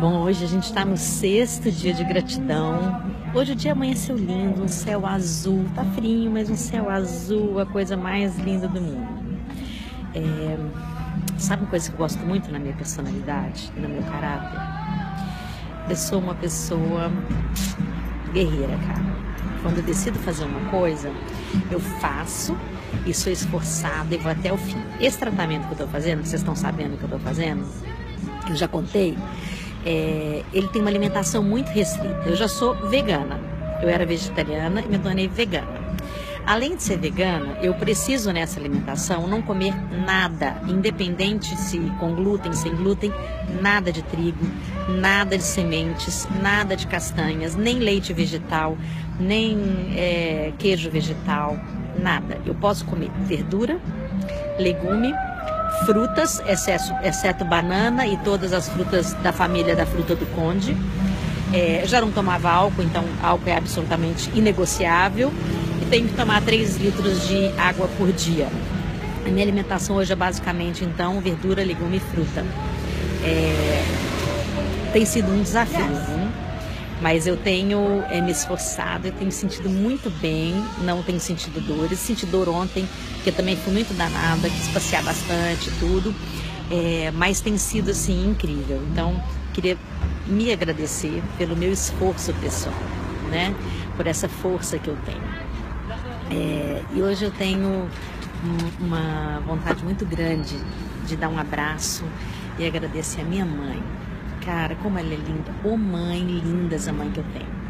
Bom, hoje a gente está no sexto dia de gratidão. Hoje o dia amanheceu lindo, um céu azul. Tá frio, mas um céu azul, a coisa mais linda do mundo. É... Sabe uma coisa que eu gosto muito na minha personalidade no meu caráter? Eu sou uma pessoa guerreira, cara. Quando eu decido fazer uma coisa, eu faço e sou esforçada e vou até o fim. Esse tratamento que eu tô fazendo, vocês estão sabendo que eu tô fazendo, eu já contei, é, ele tem uma alimentação muito restrita. Eu já sou vegana. Eu era vegetariana e me tornei vegana. Além de ser vegana, eu preciso nessa alimentação não comer nada, independente se com glúten, sem glúten, nada de trigo, nada de sementes, nada de castanhas, nem leite vegetal, nem é, queijo vegetal, nada. Eu posso comer verdura, legume, frutas, excesso, exceto banana e todas as frutas da família da fruta do conde. É, já não tomava álcool, então álcool é absolutamente inegociável. E tenho que tomar 3 litros de água por dia. A minha alimentação hoje é basicamente, então, verdura, legume e fruta. É, tem sido um desafio. Né? Mas eu tenho é, me esforçado, eu tenho sentido muito bem, não tenho sentido dores. Senti dor ontem, porque também fui muito danada, quis passear bastante tudo. É, mas tem sido assim incrível. Então, queria me agradecer pelo meu esforço pessoal, né? Por essa força que eu tenho. É, e hoje eu tenho uma vontade muito grande de dar um abraço e agradecer a minha mãe, Cara, como ela é linda. Ô oh, mãe linda essa mãe que eu tenho.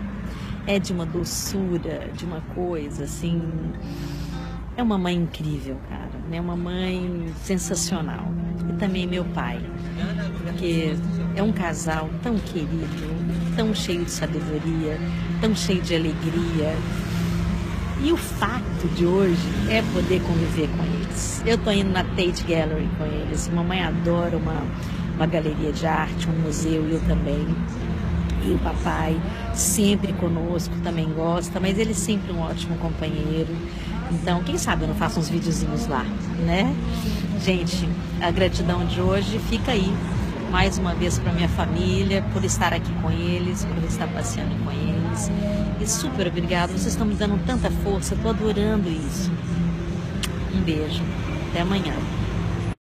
É de uma doçura, de uma coisa assim. É uma mãe incrível, cara. É uma mãe sensacional. E também meu pai. Porque é um casal tão querido, tão cheio de sabedoria, tão cheio de alegria. E o fato de hoje é poder conviver com eles. Eu tô indo na Tate Gallery com eles. Mamãe adora uma uma galeria de arte, um museu, eu também. E o papai sempre conosco, também gosta, mas ele é sempre um ótimo companheiro. Então, quem sabe eu não faço uns videozinhos lá, né? Gente, a gratidão de hoje fica aí mais uma vez para minha família, por estar aqui com eles, por estar passeando com eles. E super obrigado, vocês estão me dando tanta força, estou adorando isso. Um beijo, até amanhã.